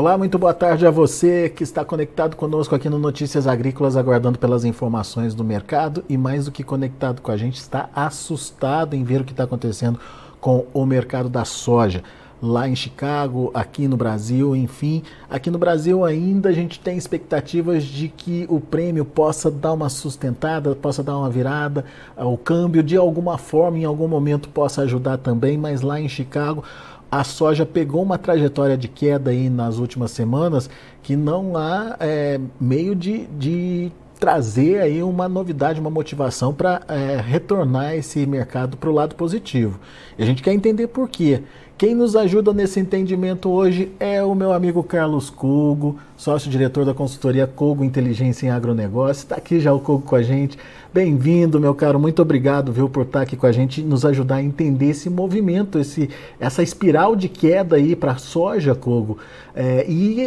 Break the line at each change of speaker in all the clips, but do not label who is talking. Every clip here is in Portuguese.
Olá, muito boa tarde a você que está conectado conosco aqui no Notícias Agrícolas, aguardando pelas informações do mercado e mais do que conectado com a gente, está assustado em ver o que está acontecendo com o mercado da soja lá em Chicago, aqui no Brasil, enfim. Aqui no Brasil ainda a gente tem expectativas de que o prêmio possa dar uma sustentada, possa dar uma virada, o câmbio de alguma forma, em algum momento possa ajudar também, mas lá em Chicago a soja pegou uma trajetória de queda aí nas últimas semanas que não há é, meio de, de trazer aí uma novidade, uma motivação para é, retornar esse mercado para o lado positivo. E a gente quer entender por quê. Quem nos ajuda nesse entendimento hoje é o meu amigo Carlos Cogo, sócio-diretor da consultoria Cogo Inteligência em Agronegócio. Está aqui já o Cogo com a gente. Bem-vindo, meu caro. Muito obrigado, viu, por estar aqui com a gente nos ajudar a entender esse movimento, esse, essa espiral de queda aí para a soja, Cogo, é, e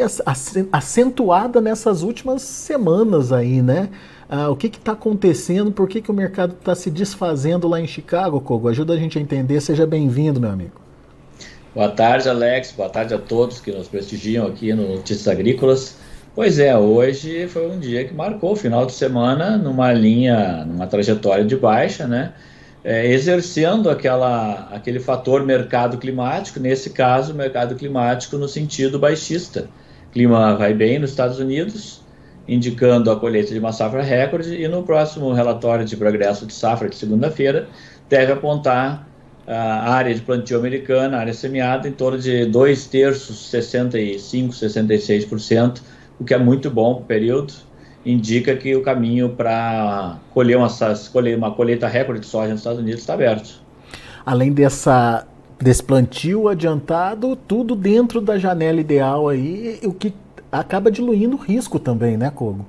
acentuada nessas últimas semanas aí, né? Ah, o que está acontecendo? Por que, que o mercado está se desfazendo lá em Chicago, Cogo? Ajuda a gente a entender. Seja bem-vindo, meu amigo.
Boa tarde, Alex. Boa tarde a todos que nos prestigiam aqui no Notícias Agrícolas. Pois é, hoje foi um dia que marcou o final de semana numa linha, numa trajetória de baixa, né? É, exercendo aquela, aquele fator mercado climático, nesse caso, mercado climático no sentido baixista. Clima vai bem nos Estados Unidos, indicando a colheita de uma safra recorde, e no próximo relatório de progresso de safra de segunda-feira deve apontar a área de plantio americana, área semeada, em torno de dois terços, 65, 66%, o que é muito bom para o período. Indica que o caminho para colher uma, uma colheita recorde de soja nos Estados Unidos está aberto.
Além dessa, desse plantio adiantado, tudo dentro da janela ideal aí, o que acaba diluindo o risco também, né, Kogo?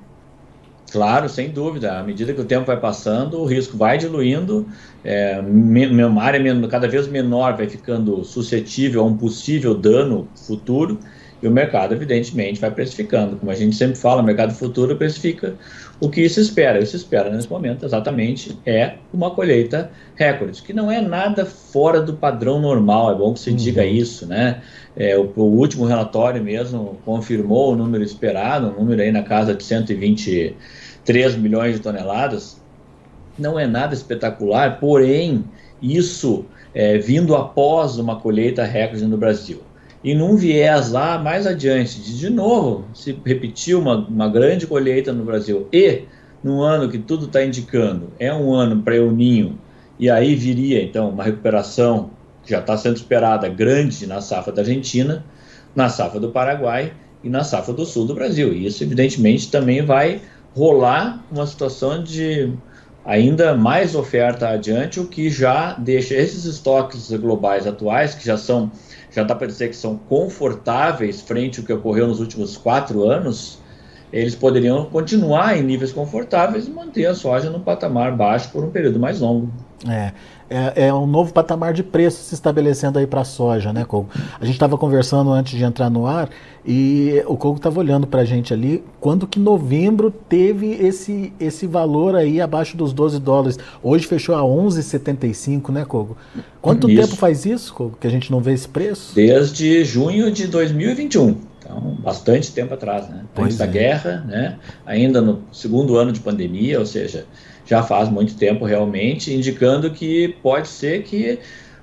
Claro, sem dúvida. À medida que o tempo vai passando, o risco vai diluindo, é, uma área cada vez menor vai ficando suscetível a um possível dano futuro e o mercado, evidentemente, vai precificando. Como a gente sempre fala, o mercado futuro precifica o que se espera. O que se espera nesse momento, exatamente, é uma colheita recorde, que não é nada fora do padrão normal, é bom que se uhum. diga isso, né? É, o, o, último relatório mesmo confirmou o número esperado, um número aí na casa de 123 milhões de toneladas. Não é nada espetacular, porém, isso é, vindo após uma colheita recorde no Brasil e num viés lá mais adiante, de de novo se repetir uma, uma grande colheita no Brasil e num ano que tudo está indicando é um ano para o ninho e aí viria então uma recuperação que já está sendo esperada grande na safra da Argentina, na safra do Paraguai e na safra do sul do Brasil. E isso evidentemente também vai rolar uma situação de ainda mais oferta adiante, o que já deixa esses estoques globais atuais, que já são já dá para dizer que são confortáveis frente ao que ocorreu nos últimos quatro anos, eles poderiam continuar em níveis confortáveis e manter a soja no patamar baixo por um período mais longo.
É, é, é um novo patamar de preço se estabelecendo aí para a soja, né, Kogo? A gente estava conversando antes de entrar no ar e o Kogo estava olhando para a gente ali quando que novembro teve esse, esse valor aí abaixo dos 12 dólares. Hoje fechou a 11,75, né, Kogo? Quanto isso. tempo faz isso, Kogo, que a gente não vê esse preço?
Desde junho de 2021. Então, bastante tempo atrás, né? Antes da é. guerra, né? Ainda no segundo ano de pandemia, ou seja, já faz muito tempo realmente, indicando que pode ser que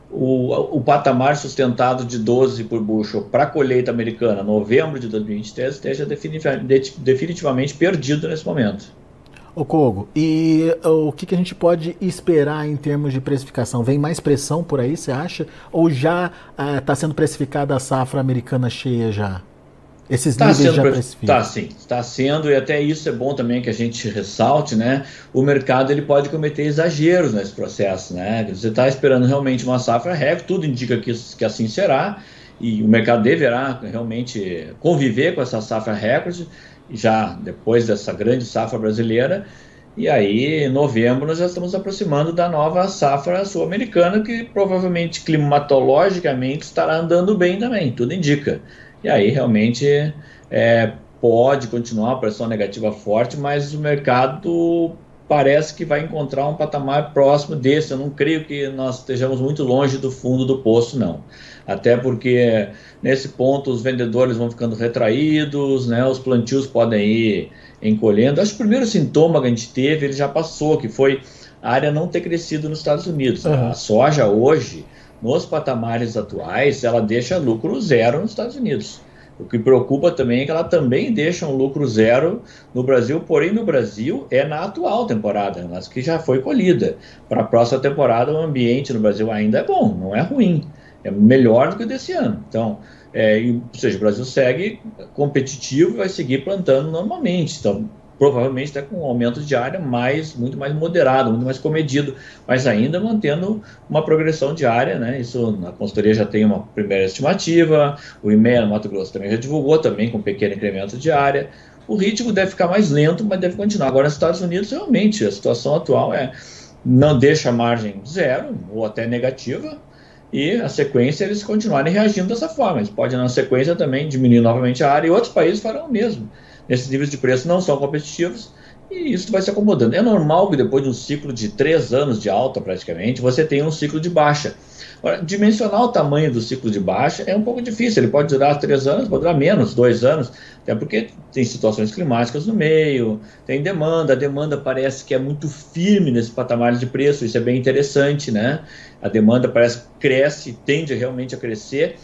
o, o patamar sustentado de 12 por bushel para a colheita americana, novembro de 2023, esteja definitivamente perdido nesse momento.
O Kogo, e o que, que, a gente pode esperar em termos de precificação? Vem mais pressão por aí, você acha? Ou já está uh, sendo precificada a safra americana cheia já? Esses tá níveis já precificam.
Está sim, está sendo, e até isso é bom também que a gente ressalte, né? O mercado ele pode cometer exageros nesse processo, né? Você está esperando realmente uma safra recorde, tudo indica que, que assim será, e o mercado deverá realmente conviver com essa safra recorde, já depois dessa grande safra brasileira, e aí, em novembro, nós já estamos aproximando da nova safra sul-americana, que provavelmente climatologicamente estará andando bem também, tudo indica. E aí realmente é, pode continuar a pressão negativa forte, mas o mercado parece que vai encontrar um patamar próximo desse. Eu não creio que nós estejamos muito longe do fundo do poço, não. Até porque nesse ponto os vendedores vão ficando retraídos, né, os plantios podem ir encolhendo. Acho que o primeiro sintoma que a gente teve, ele já passou, que foi a área não ter crescido nos Estados Unidos. Uhum. A soja hoje, nos patamares atuais, ela deixa lucro zero nos Estados Unidos. O que preocupa também é que ela também deixa um lucro zero no Brasil, porém no Brasil é na atual temporada, mas que já foi colhida. Para a próxima temporada, o ambiente no Brasil ainda é bom, não é ruim. É melhor do que desse ano. Então, é, ou seja, o Brasil segue competitivo e vai seguir plantando normalmente. Então, provavelmente até com um aumento de área mais, muito mais moderado, muito mais comedido, mas ainda mantendo uma progressão de área, né? Isso a consultoria já tem uma primeira estimativa, o IMEA Mato Grosso também já divulgou, também com um pequeno incremento de área. O ritmo deve ficar mais lento, mas deve continuar. Agora, nos Estados Unidos, realmente, a situação atual é não deixa a margem zero ou até negativa, e a sequência eles continuarem reagindo dessa forma. Eles podem, na sequência, também diminuir novamente a área e outros países farão o mesmo. Esses níveis de preço não são competitivos e isso vai se acomodando. É normal que depois de um ciclo de três anos de alta, praticamente, você tenha um ciclo de baixa. Agora, dimensionar o tamanho do ciclo de baixa é um pouco difícil. Ele pode durar três anos, pode durar menos, dois anos, até porque tem situações climáticas no meio, tem demanda. A demanda parece que é muito firme nesse patamar de preço, isso é bem interessante, né? A demanda parece que cresce, tende realmente a crescer,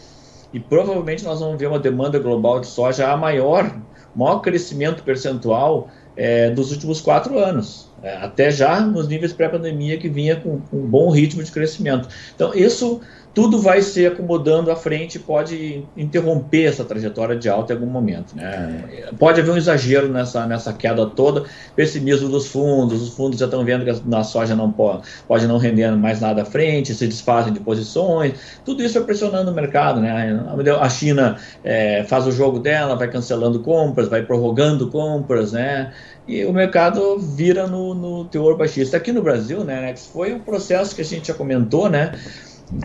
e provavelmente nós vamos ver uma demanda global de soja a maior, maior crescimento percentual é, dos últimos quatro anos. É, até já nos níveis pré-pandemia que vinha com, com, um bom ritmo de crescimento. Então, isso tudo vai se acomodando à frente e pode interromper essa trajetória de alta em algum momento. Né? Pode haver um exagero nessa, nessa queda toda, pessimismo dos fundos, os fundos já estão vendo que a soja não pode, pode não render mais nada à frente, se desfazem de posições, tudo isso vai pressionando o mercado. Né? A China é, faz o jogo dela, vai cancelando compras, vai prorrogando compras, né? e o mercado vira no, no teor baixista. Aqui no Brasil, né, Alex, foi um processo que a gente já comentou, né,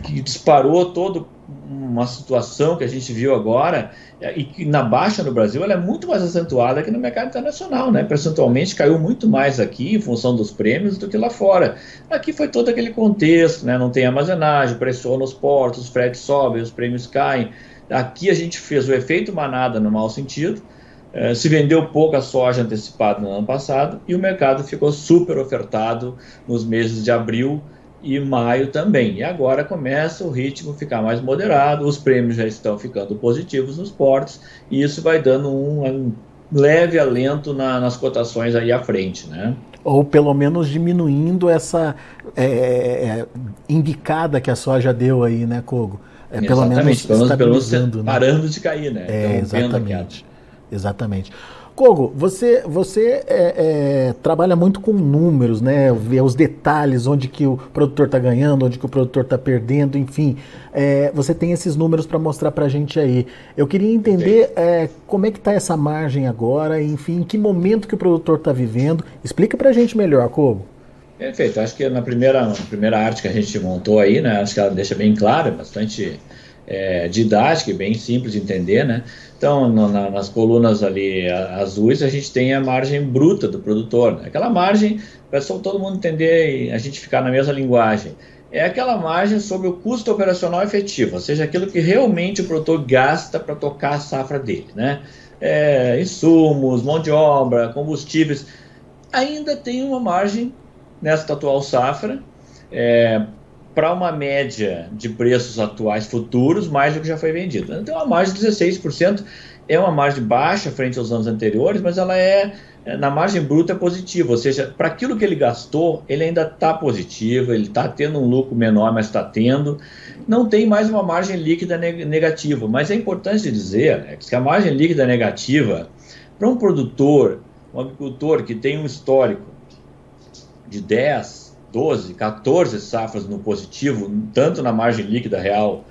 que disparou toda uma situação que a gente viu agora, e que na baixa no Brasil ela é muito mais acentuada que no mercado internacional, né? Percentualmente caiu muito mais aqui em função dos prêmios do que lá fora. Aqui foi todo aquele contexto, né? Não tem armazenagem, pressiona os portos, os fretes sobem, os prêmios caem. Aqui a gente fez o efeito manada no mau sentido, é, se vendeu pouca soja antecipada no ano passado e o mercado ficou super ofertado nos meses de abril e maio também. E agora começa o ritmo ficar mais moderado, os prêmios já estão ficando positivos nos portos e isso vai dando um, um leve alento na, nas cotações aí à frente, né?
Ou pelo menos diminuindo essa é, é, é indicada que a soja deu aí, né, Kogo?
É, pelo menos pelo menos né? parando de cair, né?
É, então, exatamente. Exatamente. Kogo, você, você é, é, trabalha muito com números, né? Ver os detalhes, onde que o produtor está ganhando, onde que o produtor está perdendo, enfim. É, você tem esses números para mostrar para a gente aí. Eu queria entender é, como é que está essa margem agora, enfim, em que momento que o produtor está vivendo. Explica para a gente melhor, Kogo.
Perfeito. Acho que na primeira, na primeira arte que a gente montou aí, né? Acho que ela deixa bem claro, bastante é, didática e bem simples de entender, né? Então, no, na, nas colunas ali azuis, a gente tem a margem bruta do produtor, né? aquela margem, para todo mundo entender e a gente ficar na mesma linguagem, é aquela margem sobre o custo operacional efetivo, ou seja, aquilo que realmente o produtor gasta para tocar a safra dele, né? É, insumos, mão de obra, combustíveis, ainda tem uma margem nesta atual safra, é, para uma média de preços atuais futuros mais do que já foi vendido. Então, a margem de 16% é uma margem baixa frente aos anos anteriores, mas ela é, é na margem bruta é positiva, ou seja, para aquilo que ele gastou, ele ainda está positivo, ele está tendo um lucro menor, mas está tendo. Não tem mais uma margem líquida negativa, mas é importante dizer é que a margem líquida negativa, para um produtor, um agricultor que tem um histórico de 10, 12, 14 safras no positivo, tanto na margem líquida real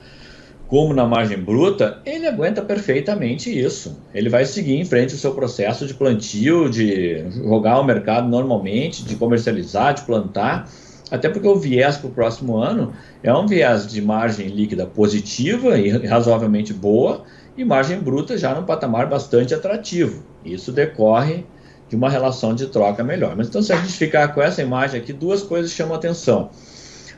como na margem bruta, ele aguenta perfeitamente isso. Ele vai seguir em frente o seu processo de plantio, de jogar o mercado normalmente, de comercializar, de plantar, até porque o viés para o próximo ano é um viés de margem líquida positiva e razoavelmente boa, e margem bruta já num patamar bastante atrativo. Isso decorre de uma relação de troca melhor. Mas então, se a gente ficar com essa imagem aqui, duas coisas chamam atenção.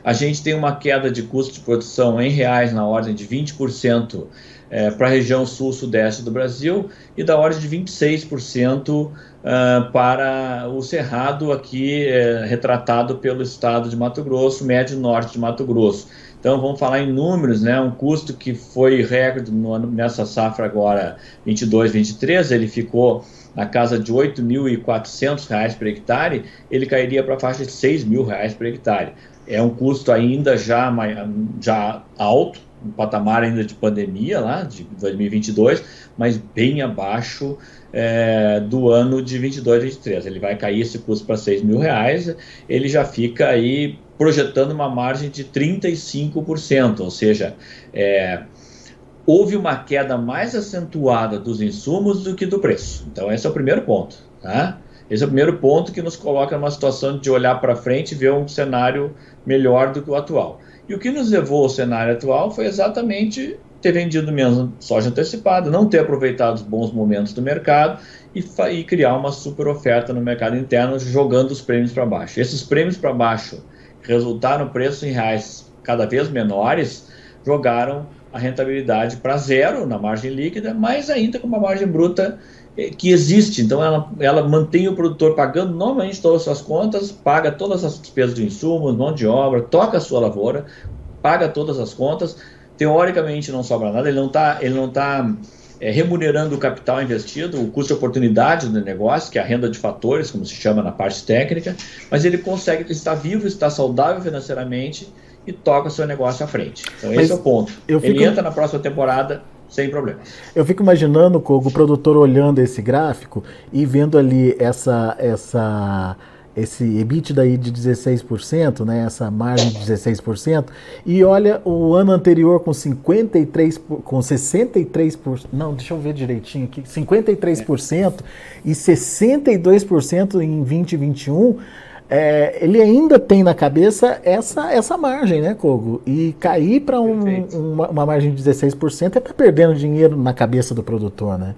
A gente tem uma queda de custo de produção em reais na ordem de 20% é, para a região sul-sudeste do Brasil e da ordem de 26% uh, ah, para o Cerrado, aqui é, retratado pelo estado de Mato Grosso, médio norte de Mato Grosso. Então vamos falar em números, né? Um custo que foi recorde no nessa safra agora 22, 23, ele ficou na casa de R$ 8.400 por hectare, ele cairia para a faixa de R$ 6.000 por hectare. É um custo ainda já, já alto, um patamar ainda de pandemia lá, de 2022, mas bem abaixo é, do ano de 22, 23. Ele vai cair esse custo para 6 mil reais, ele já fica aí projetando uma margem de 35%, ou seja, é, houve uma queda mais acentuada dos insumos do que do preço. Então, esse é o primeiro ponto. Tá? Esse é o primeiro ponto que nos coloca numa situação de olhar para frente e ver um cenário melhor do que o atual. E o que nos levou ao cenário atual foi exatamente ter vendido menos soja antecipada, não ter aproveitado os bons momentos do mercado e, e criar uma super oferta no mercado interno, jogando os prêmios para baixo. Esses prêmios para baixo resultaram preços em reais cada vez menores, jogaram a rentabilidade para zero na margem líquida, mas ainda com uma margem bruta eh, que existe. Então, ela, ela mantém o produtor pagando normalmente todas as suas contas, paga todas as despesas de insumos, mão de obra, toca a sua lavoura, paga todas as contas. Teoricamente, não sobra nada, ele não está tá, é, remunerando o capital investido, o custo de oportunidade do negócio, que é a renda de fatores, como se chama na parte técnica, mas ele consegue estar vivo, estar saudável financeiramente e toca o seu negócio à frente. Então, Mas esse é o ponto. Fico... Ele entra na próxima temporada sem problema.
Eu fico imaginando, Kogo, o produtor olhando esse gráfico e vendo ali essa, essa, esse EBITDA aí de 16%, né, essa margem de 16%, e olha o ano anterior com 53, com 63%, não, deixa eu ver direitinho aqui, 53% é. e 62% em 2021, é, ele ainda tem na cabeça essa, essa margem, né, Kogo? E cair para um, uma, uma, margem de 16% é estar tá perdendo dinheiro na cabeça do produtor, né?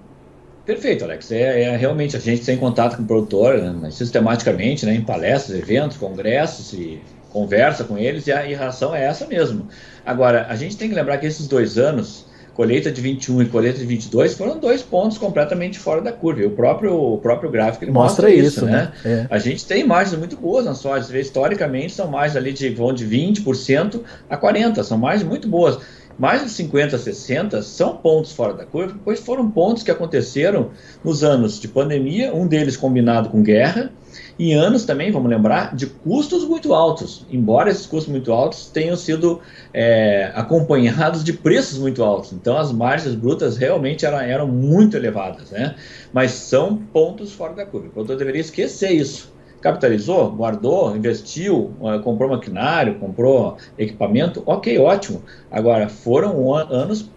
Perfeito, Alex. É, é, realmente a gente tem contato com o produtor né, sistematicamente, né, em palestras, eventos, congressos e conversa com eles e a, e a razão é essa mesmo. Agora, a gente tem que lembrar que esses dois anos colheita de 21 e colheita de 22 foram dois pontos completamente fora da curva. E o próprio, o próprio gráfico mostra, mostra isso, né? né? É. A gente tem margens muito boas na soja. Historicamente, são mais ali de, vão de 20% a 40%. São margens muito boas. Mais de 50, 60 são pontos fora da curva, pois foram pontos que aconteceram nos anos de pandemia, um deles combinado com guerra, e anos também, vamos lembrar, de custos muito altos, embora esses custos muito altos tenham sido é, acompanhados de preços muito altos. Então as margens brutas realmente eram, eram muito elevadas, né? mas são pontos fora da curva. O produtor deveria esquecer isso. Capitalizou, guardou, investiu, é, comprou maquinário, comprou equipamento, ok, ótimo. Agora, foram anos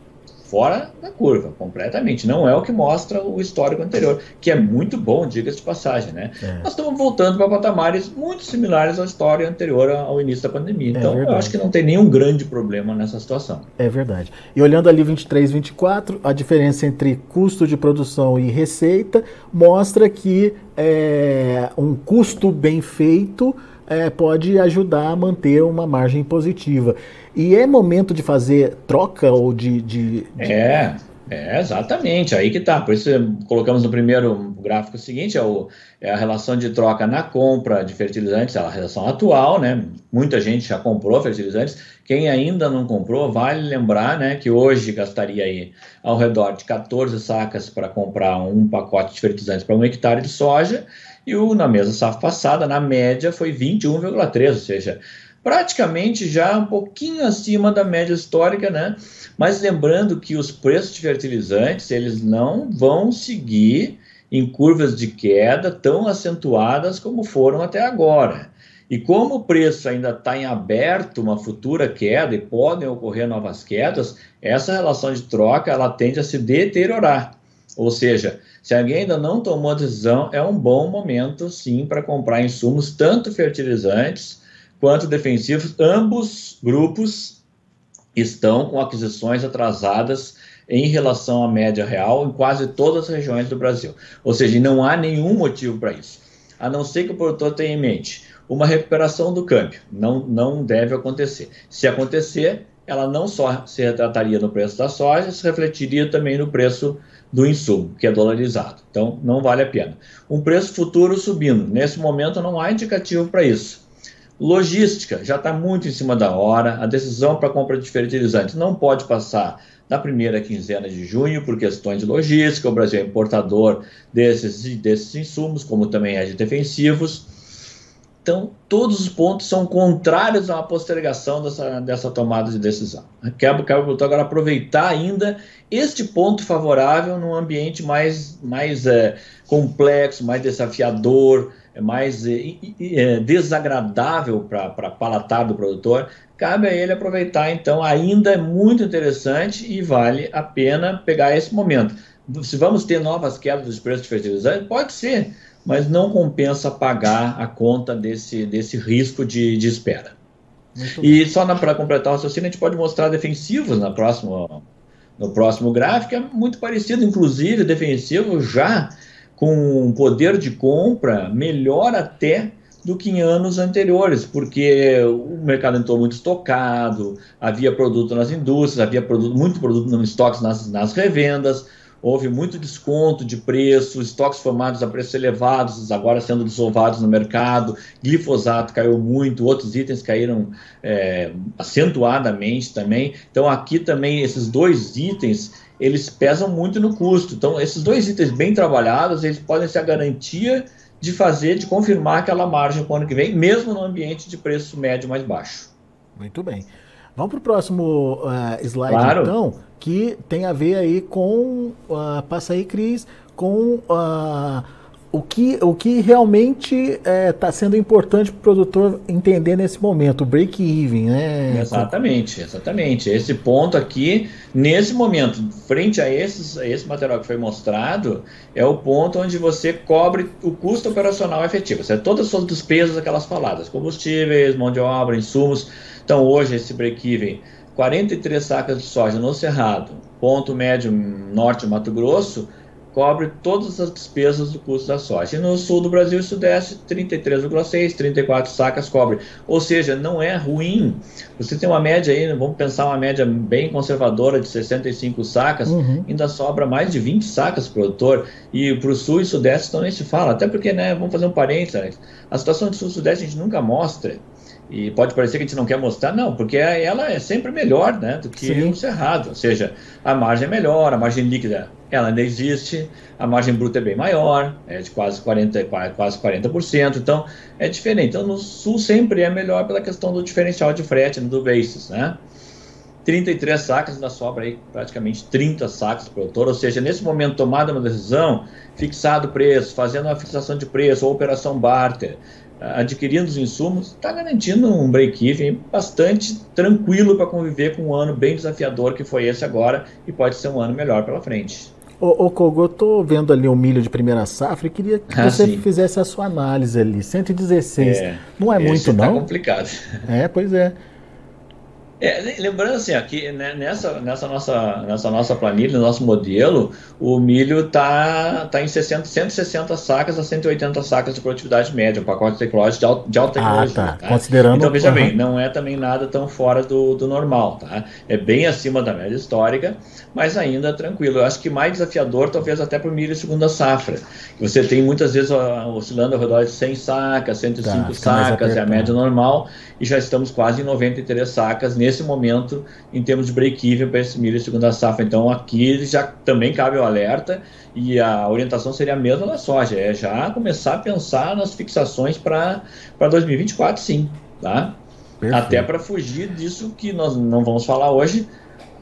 fora da curva, completamente. Não é o que mostra o histórico anterior, que é muito bom, diga-se de passagem, né? É. Nós estamos voltando para patamares muito similares à história anterior ao início da pandemia. É então, é eu acho que não tem nenhum grande problema nessa situação.
É verdade. E olhando ali 23, 24, a diferença entre custo de produção e receita mostra que é, um custo bem feito é, pode ajudar a manter uma margem positiva. E é momento de fazer troca ou de. de, de...
É, é, exatamente, aí que tá. Por isso colocamos no primeiro gráfico seguinte, é, o, é a relação de troca na compra de fertilizantes, é a relação atual, né? Muita gente já comprou fertilizantes. Quem ainda não comprou, vale lembrar né, que hoje gastaria aí ao redor de 14 sacas para comprar um pacote de fertilizantes para um hectare de soja, e o, na mesma safra passada, na média, foi 21,3, ou seja, praticamente já um pouquinho acima da média histórica, né? Mas lembrando que os preços de fertilizantes, eles não vão seguir em curvas de queda tão acentuadas como foram até agora. E como o preço ainda está em aberto, uma futura queda e podem ocorrer novas quedas, essa relação de troca ela tende a se deteriorar. Ou seja, se alguém ainda não tomou a decisão, é um bom momento sim para comprar insumos, tanto fertilizantes quanto defensivos, ambos grupos estão com aquisições atrasadas em relação à média real em quase todas as regiões do Brasil. Ou seja, não há nenhum motivo para isso, a não ser que o produtor tenha em mente uma recuperação do câmbio. Não, não deve acontecer. Se acontecer, ela não só se retrataria no preço da soja, se refletiria também no preço do insumo, que é dolarizado. Então, não vale a pena. Um preço futuro subindo. Nesse momento, não há indicativo para isso. Logística já está muito em cima da hora. A decisão para compra de fertilizantes não pode passar da primeira quinzena de junho por questões de logística. O Brasil é importador desses, desses insumos, como também é de defensivos. Então, todos os pontos são contrários a uma postergação dessa, dessa tomada de decisão. Quero, quero agora aproveitar ainda este ponto favorável num ambiente mais, mais é, complexo, mais desafiador, é mais é, é, desagradável para palatar do produtor. Cabe a ele aproveitar, então, ainda é muito interessante e vale a pena pegar esse momento. Se vamos ter novas quedas dos preços de fertilizantes, pode ser mas não compensa pagar a conta desse, desse risco de, de espera. Muito e bom. só para completar o raciocínio, a gente pode mostrar defensivos na próxima, no próximo gráfico, é muito parecido, inclusive, defensivo já com um poder de compra melhor até do que em anos anteriores, porque o mercado entrou muito estocado, havia produto nas indústrias, havia produto, muito produto no estoques nas, nas revendas, houve muito desconto de preço, estoques formados a preços elevados, agora sendo dissolvados no mercado, glifosato caiu muito, outros itens caíram é, acentuadamente também. Então aqui também esses dois itens eles pesam muito no custo. Então esses dois itens bem trabalhados eles podem ser a garantia de fazer, de confirmar aquela margem para o ano que vem, mesmo no ambiente de preço médio mais baixo.
Muito bem. Vamos para o próximo uh, slide, claro. então, que tem a ver aí com, uh, passa aí, Cris, com uh, o, que, o que realmente está é, sendo importante para o produtor entender nesse momento, o break-even, né?
Exatamente, exatamente. Esse ponto aqui, nesse momento, frente a, esses, a esse material que foi mostrado, é o ponto onde você cobre o custo operacional efetivo, seja, todas as suas despesas, aquelas faladas, combustíveis, mão de obra, insumos, então, hoje, esse break-even, 43 sacas de soja no Cerrado, ponto médio norte Mato Grosso, cobre todas as despesas do custo da soja. E no sul do Brasil e sudeste, 33,6, 34 sacas cobre. Ou seja, não é ruim. Você tem uma média aí, vamos pensar uma média bem conservadora de 65 sacas, uhum. ainda sobra mais de 20 sacas para o produtor. E para o sul e sudeste então nem se fala. Até porque, né, vamos fazer um parênteses, a situação do sul e sudeste a gente nunca mostra. E pode parecer que a gente não quer mostrar, não, porque ela é sempre melhor né, do que Sim. o cerrado. Ou seja, a margem é melhor, a margem líquida ela ainda existe, a margem bruta é bem maior, é de quase 40%, quase 40%, então é diferente. Então no sul sempre é melhor pela questão do diferencial de frete, né, do basis, né? 33 sacas, ainda sobra aí praticamente 30 sacas para o produtor, ou seja, nesse momento tomada uma decisão, fixado o preço, fazendo uma fixação de preço ou operação barter, adquirindo os insumos, está garantindo um break-even bastante tranquilo para conviver com um ano bem desafiador que foi esse agora e pode ser um ano melhor pela frente.
Ô, ô Kogo, eu tô vendo ali o milho de primeira safra e queria que ah, você sim. fizesse a sua análise ali. 116. É, não é muito, tá não?
É complicado.
É, pois é.
É, lembrando assim, aqui né, nessa, nessa, nossa, nessa nossa planilha, no nosso modelo, o milho está tá em 60, 160 sacas a 180 sacas de produtividade média, um pacote tecnológico de, alta, ah, tecnologia.
Tá. Tá? Considerando...
Então, veja uhum. bem, não é também nada tão fora do, do normal. Tá? É bem acima da média histórica, mas ainda tranquilo. Eu acho que mais desafiador, talvez até para o milho segunda safra. Você tem muitas vezes oscilando ao redor de 100 sacas, 105 tá, sacas, é a média normal, e já estamos quase em 93 sacas nesse momento em termos de break-even para esse milho segunda safra. Então aqui já também cabe o alerta e a orientação seria a mesma da soja, é já começar a pensar nas fixações para 2024 sim, tá? Perfeito. Até para fugir disso que nós não vamos falar hoje,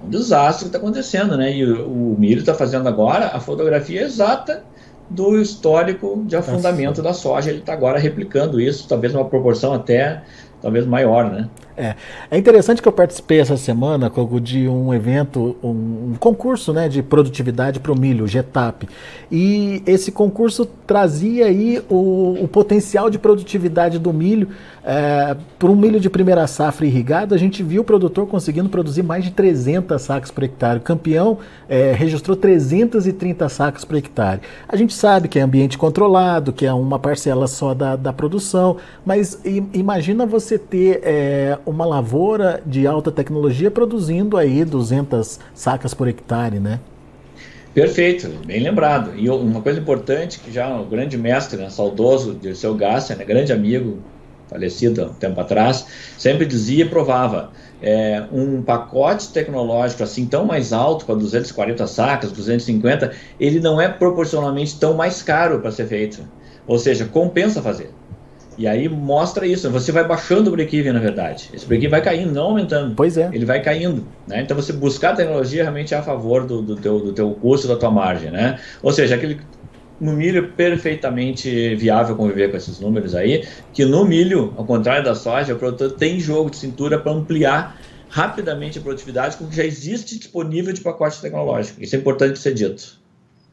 um desastre que está acontecendo, né? E o, o milho está fazendo agora a fotografia exata do histórico de afundamento Nossa. da soja. Ele está agora replicando isso, talvez numa proporção até talvez maior, né?
É. é interessante que eu participei essa semana, de um evento, um, um concurso né, de produtividade para o milho, o GETAP. E esse concurso trazia aí o, o potencial de produtividade do milho. É, para um milho de primeira safra irrigado, a gente viu o produtor conseguindo produzir mais de 300 sacas por hectare. O campeão é, registrou 330 sacas por hectare. A gente sabe que é ambiente controlado, que é uma parcela só da, da produção, mas imagina você ter é, uma lavoura de alta tecnologia produzindo aí 200 sacas por hectare, né?
Perfeito, bem lembrado. E uma coisa importante que já o grande mestre, né, saudoso Dirceu Gassia, né, grande amigo, falecido há um tempo atrás, sempre dizia e provava, é, um pacote tecnológico assim tão mais alto, para 240 sacas, 250, ele não é proporcionalmente tão mais caro para ser feito. Ou seja, compensa fazer. E aí mostra isso, você vai baixando o break-even, na verdade. Esse break-even vai caindo, não aumentando.
Pois é.
Ele vai caindo. Né? Então você buscar a tecnologia realmente é a favor do, do, teu, do teu custo, da tua margem. Né? Ou seja, aquele no milho perfeitamente viável conviver com esses números aí, que no milho, ao contrário da soja, o produtor tem jogo de cintura para ampliar rapidamente a produtividade com o que já existe disponível de pacote tecnológico. Isso é importante ser dito.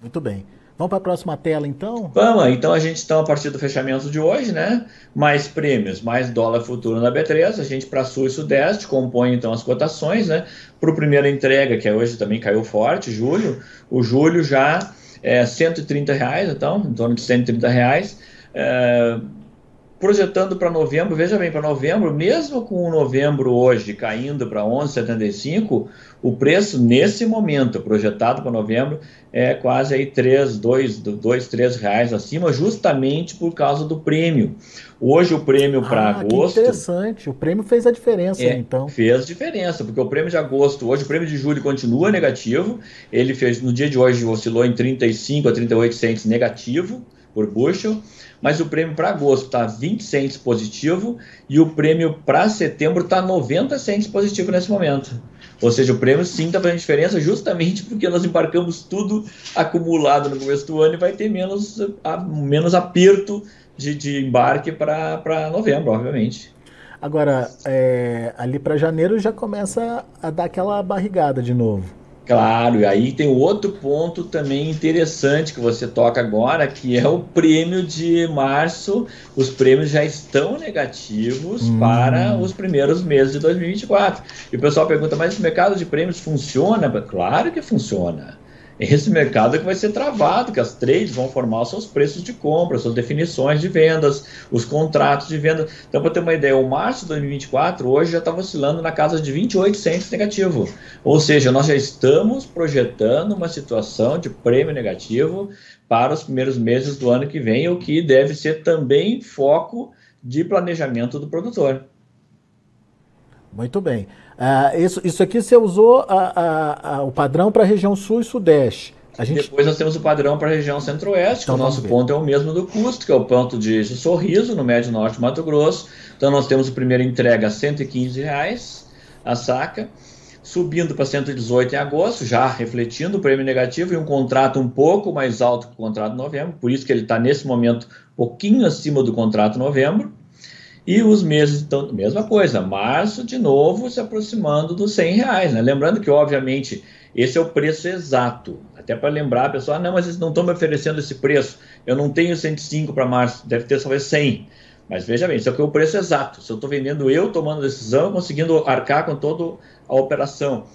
Muito bem. Vamos para a próxima tela, então?
Vamos, então a gente está a partir do fechamento de hoje, né? Mais prêmios, mais dólar futuro na B3, a gente para Sul e Sudeste compõe então as cotações, né? Para o primeira entrega, que é hoje também caiu forte, julho, o julho já é 130 reais, então, em torno de 130 reais. É, projetando para novembro, veja bem, para novembro, mesmo com o novembro hoje caindo para 11,75, o preço nesse momento projetado para novembro é quase aí 3, 2, 2, 3 reais acima, justamente por causa do prêmio. Hoje o prêmio ah, para agosto.
Interessante, o prêmio fez a diferença, é, então.
Fez diferença, porque o prêmio de agosto, hoje o prêmio de julho continua negativo. Ele fez no dia de hoje oscilou em 35 a 38 centes negativo por bushel mas o prêmio para agosto está 20 cents positivo e o prêmio para setembro está 90 cents positivo nesse momento. Ou seja, o prêmio sim está fazendo diferença justamente porque nós embarcamos tudo acumulado no começo do ano e vai ter menos, a, menos aperto de, de embarque para novembro, obviamente.
Agora, é, ali para janeiro já começa a dar aquela barrigada de novo.
Claro, e aí tem outro ponto também interessante que você toca agora, que é o prêmio de março. Os prêmios já estão negativos hum. para os primeiros meses de 2024. E o pessoal pergunta, mas o mercado de prêmios funciona? Claro que funciona esse mercado que vai ser travado, que as trades vão formar os seus preços de compra, suas definições de vendas, os contratos de venda. Então, para ter uma ideia, o março de 2024 hoje já estava oscilando na casa de 28 centos negativo. Ou seja, nós já estamos projetando uma situação de prêmio negativo para os primeiros meses do ano que vem, o que deve ser também foco de planejamento do produtor.
Muito bem. Uh, isso, isso aqui você usou a, a, a, o padrão para a região sul e sudeste.
A gente... Depois nós temos o padrão para a região centro-oeste, então, que o nosso ver. ponto é o mesmo do custo, que é o ponto de Sorriso, no Médio Norte Mato Grosso. Então nós temos a primeira entrega a 115 reais, a saca, subindo para 118 em agosto, já refletindo o prêmio negativo e um contrato um pouco mais alto que o contrato de novembro, por isso que ele está nesse momento um pouquinho acima do contrato de novembro. E os meses, então, mesma coisa, março de novo se aproximando dos 100 reais, né? Lembrando que, obviamente, esse é o preço exato. Até para lembrar a pessoa, ah, não, mas eles não estão me oferecendo esse preço. Eu não tenho 105 para março, deve ter talvez 100. Mas veja bem, isso aqui é o preço exato. Se eu estou vendendo eu tomando decisão, conseguindo arcar com toda a operação.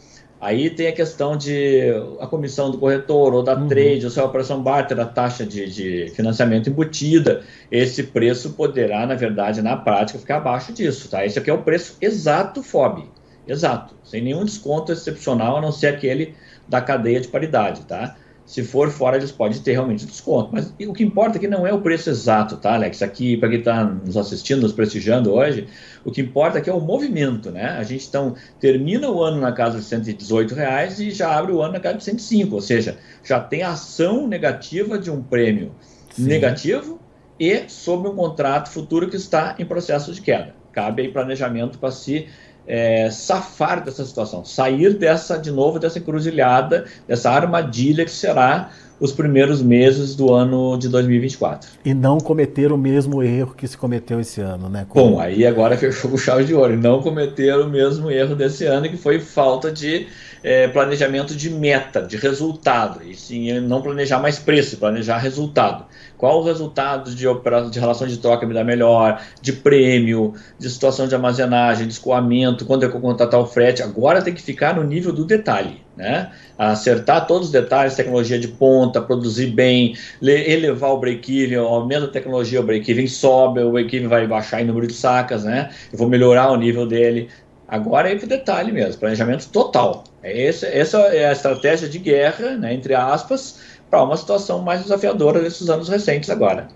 Aí tem a questão de a comissão do corretor ou da uhum. trade, ou se é a operação barter, a taxa de, de, financiamento embutida, esse preço poderá, na verdade, na prática, ficar abaixo disso. Tá? Esse aqui é o preço exato FOB, exato, sem nenhum desconto excepcional, a não ser aquele da cadeia de paridade. Tá? Se for fora, eles podem ter realmente desconto. Mas o que importa aqui não é o preço exato, tá, Alex? Aqui, para quem está nos assistindo, nos prestigiando hoje, o que importa aqui é o movimento, né? A gente então termina o ano na casa de 118 reais e já abre o ano na casa de 105, ou seja, já tem ação negativa de um prêmio Sim. negativo e sobre um contrato futuro que está em processo de queda. Cabe aí planejamento para se é, safar dessa situação, sair dessa, de novo, dessa encruzilhada, dessa armadilha que será os primeiros meses do ano de 2024.
E não cometer o mesmo erro que se cometeu esse ano, né?
Como... Bom, aí agora fechou o chave de ouro. Não cometer o mesmo erro desse ano, que foi falta de é, planejamento de meta, de resultado, e sim não planejar mais preço, planejar resultado. Qual o resultado de, de relação de troca me dá melhor, de prêmio, de situação de armazenagem, de escoamento, quando é que eu contratar o frete. Agora tem que ficar no nível do detalhe, né? Acertar todos os detalhes, tecnologia de ponta, produzir bem, elevar o break-even, aumenta a tecnologia, o break-even sobe, o break-even vai baixar em número de sacas, né? Eu vou melhorar o nível dele. Agora é para o detalhe mesmo, planejamento total. Essa, essa é a estratégia de guerra, né, entre aspas, para uma situação mais desafiadora desses anos recentes agora.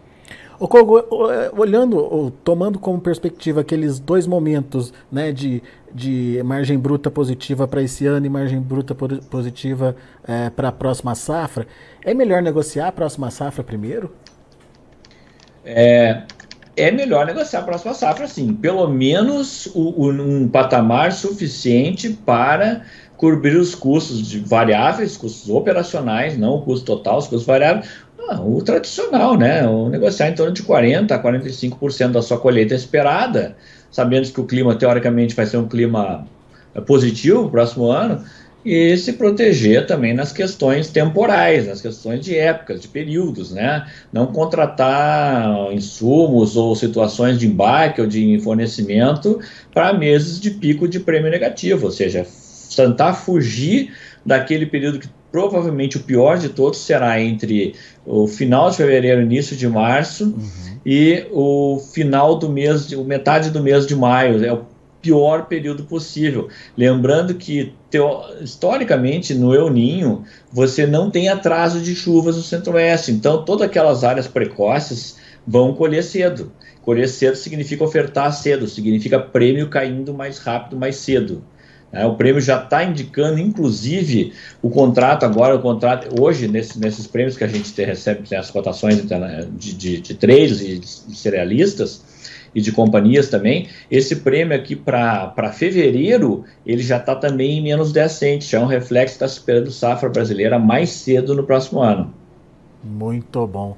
O Kogo, olhando, tomando como perspectiva aqueles dois momentos né, de, de margem bruta positiva para esse ano e margem bruta positiva é, para a próxima safra, é melhor negociar a próxima safra primeiro?
É, é melhor negociar a próxima safra, sim. Pelo menos o, o, um patamar suficiente para cobrir os custos de variáveis, custos operacionais, não o custo total, os custos variáveis. O tradicional, né? O negociar em torno de 40% a 45% da sua colheita esperada, sabendo que o clima, teoricamente, vai ser um clima positivo no próximo ano e se proteger também nas questões temporais, nas questões de épocas, de períodos, né? Não contratar insumos ou situações de embarque ou de fornecimento para meses de pico de prêmio negativo, ou seja, tentar fugir daquele período que provavelmente o pior de todos será entre o final de fevereiro e início de março uhum. e o final do mês, de, metade do mês de maio. É o pior período possível. Lembrando que, teo, historicamente, no El Ninho, você não tem atraso de chuvas no centro-oeste, então todas aquelas áreas precoces vão colher cedo. Colher cedo significa ofertar cedo, significa prêmio caindo mais rápido, mais cedo. É, o prêmio já está indicando, inclusive, o contrato agora, o contrato hoje, nesse, nesses prêmios que a gente tem, recebe, tem as cotações de, de, de traders e de cerealistas, e de companhias também, esse prêmio aqui para fevereiro, ele já está também em menos 10 centes, já é um reflexo da esperando safra brasileira mais cedo no próximo ano.
Muito bom.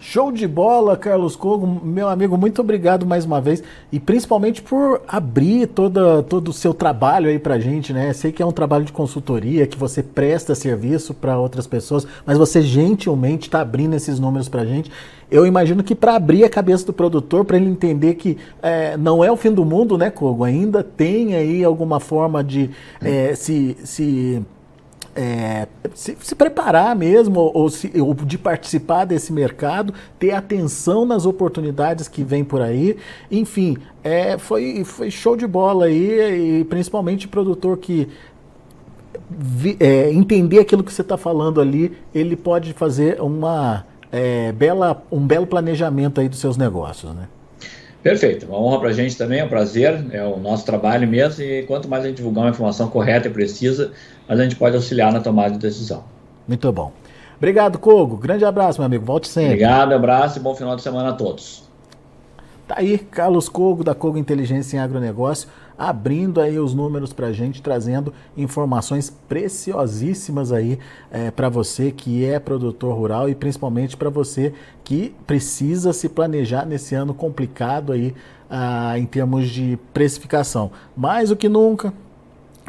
Show de bola, Carlos Cogo, meu amigo, muito obrigado mais uma vez e principalmente por abrir toda, todo o seu trabalho aí pra gente, né? Sei que é um trabalho de consultoria, que você presta serviço para outras pessoas, mas você gentilmente está abrindo esses números pra gente. Eu imagino que para abrir a cabeça do produtor, para ele entender que é, não é o fim do mundo, né, Cogo? Ainda tem aí alguma forma de é, se, se é, se, se, preparar mesmo, ou, se, ou, de participar desse mercado, ter atenção nas oportunidades que vem por aí. Enfim, é, foi, foi show de bola aí, e principalmente produtor que vi, é, entender aquilo que você está falando ali, ele pode fazer uma, é, bela, um belo planejamento aí dos seus negócios, né?
Perfeito, uma honra para a gente também, é um prazer, é o nosso trabalho mesmo, e quanto mais a gente divulgar uma informação correta e precisa, mais a gente pode auxiliar na tomada de decisão.
Muito bom. Obrigado, Kogo. Grande abraço, meu amigo. Volte sempre.
Obrigado, abraço e bom final de semana a todos.
Tá aí, Carlos Kogo, da Kogo Inteligência em Agronegócio, abrindo aí os números para a gente, trazendo informações preciosíssimas aí é, para você que é produtor rural e principalmente para você que precisa se planejar nesse ano complicado aí ah, em termos de precificação. Mais do que nunca,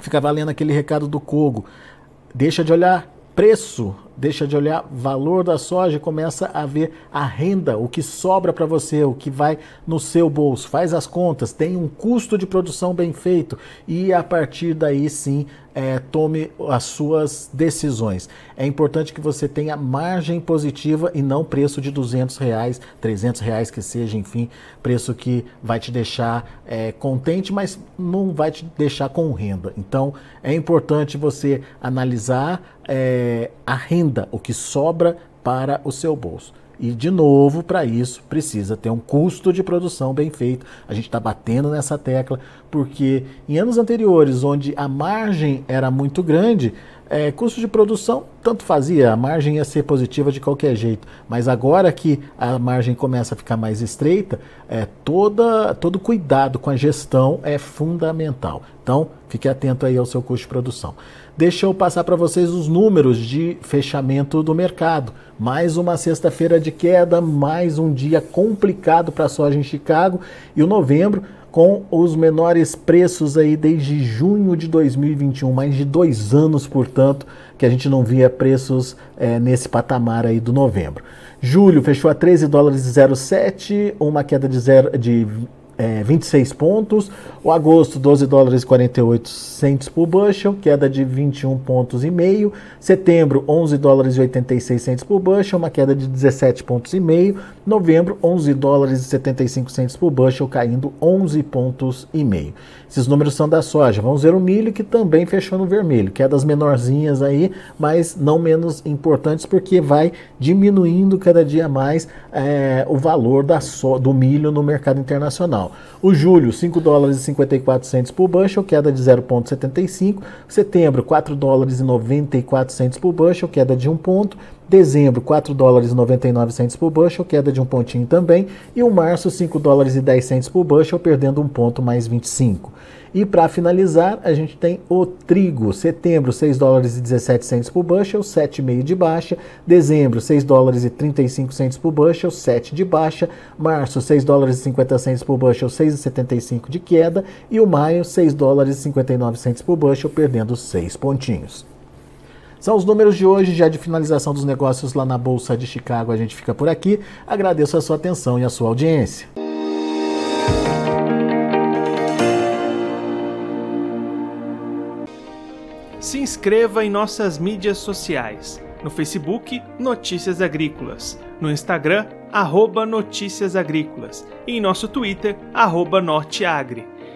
fica valendo aquele recado do Kogo. Deixa de olhar preço, deixa de olhar valor da soja e começa a ver a renda, o que sobra para você, o que vai no seu bolso. Faz as contas, tem um custo de produção bem feito e a partir daí sim é, tome as suas decisões. É importante que você tenha margem positiva e não preço de 200 reais, 300 reais que seja, enfim, preço que vai te deixar é, contente, mas não vai te deixar com renda. Então é importante você analisar é, a renda, o que sobra para o seu bolso. E, de novo, para isso, precisa ter um custo de produção bem feito. A gente está batendo nessa tecla, porque em anos anteriores, onde a margem era muito grande, É, custo de produção, tanto fazia, a margem ia ser positiva de qualquer jeito. Mas agora que a margem começa a ficar mais estreita, é, toda, todo cuidado com a gestão é fundamental. Então, fique atento aí ao seu custo de produção. Deixa eu passar para vocês os números de fechamento do mercado. Mais uma sexta-feira de queda, mais um dia complicado para a soja em Chicago e o novembro com os menores preços aí desde junho de 2021, mais de dois anos, portanto, que a gente não via preços é, nesse patamar aí do novembro. Julho fechou a 13 dólares e 07, uma queda de, zero, de é, 26 pontos. O agosto, 12 dólares e 48 centes por bushel, queda de 21 pontos e meio. Setembro, 11 dólares e 86 centes por bushel, uma queda de 17 pontos e meio. Novembro, 11 dólares e 75 centes por bushel, caindo 11 pontos e meio. Esses números são da soja. Vamos ver o milho que também fechou no vermelho, quedas menorzinhas aí, mas não menos importantes porque vai diminuindo cada dia mais é, o valor da so, do milho no mercado internacional. O julho, 5 dólares e 54 centos por bushel, queda de 0,75. Setembro, 4 dólares e 94 centos por bushel, queda de 1 ponto. Dezembro, 4 dólares e 99 centos por bushel, queda de um pontinho também. E o março, 5 dólares e 10 centos por bushel, perdendo um ponto mais 25. E para finalizar, a gente tem o trigo. Setembro, 6 dólares e 17 centos por bushel, 7,5 de baixa. Dezembro, 6 dólares e 35 centos por bushel, 7 de baixa. Março, 6 dólares e 50 centos por bushel, 6,75 de queda. E o maio, 6 dólares e 59 centos por bushel, perdendo 6 pontinhos. São os números de hoje, já de finalização dos negócios lá na Bolsa de Chicago. A gente fica por aqui. Agradeço a sua atenção e a sua audiência.
se inscreva em nossas mídias sociais. No Facebook, Notícias Agrícolas. No Instagram, arroba Notícias Agrícolas. E em nosso Twitter, arroba Norteagri.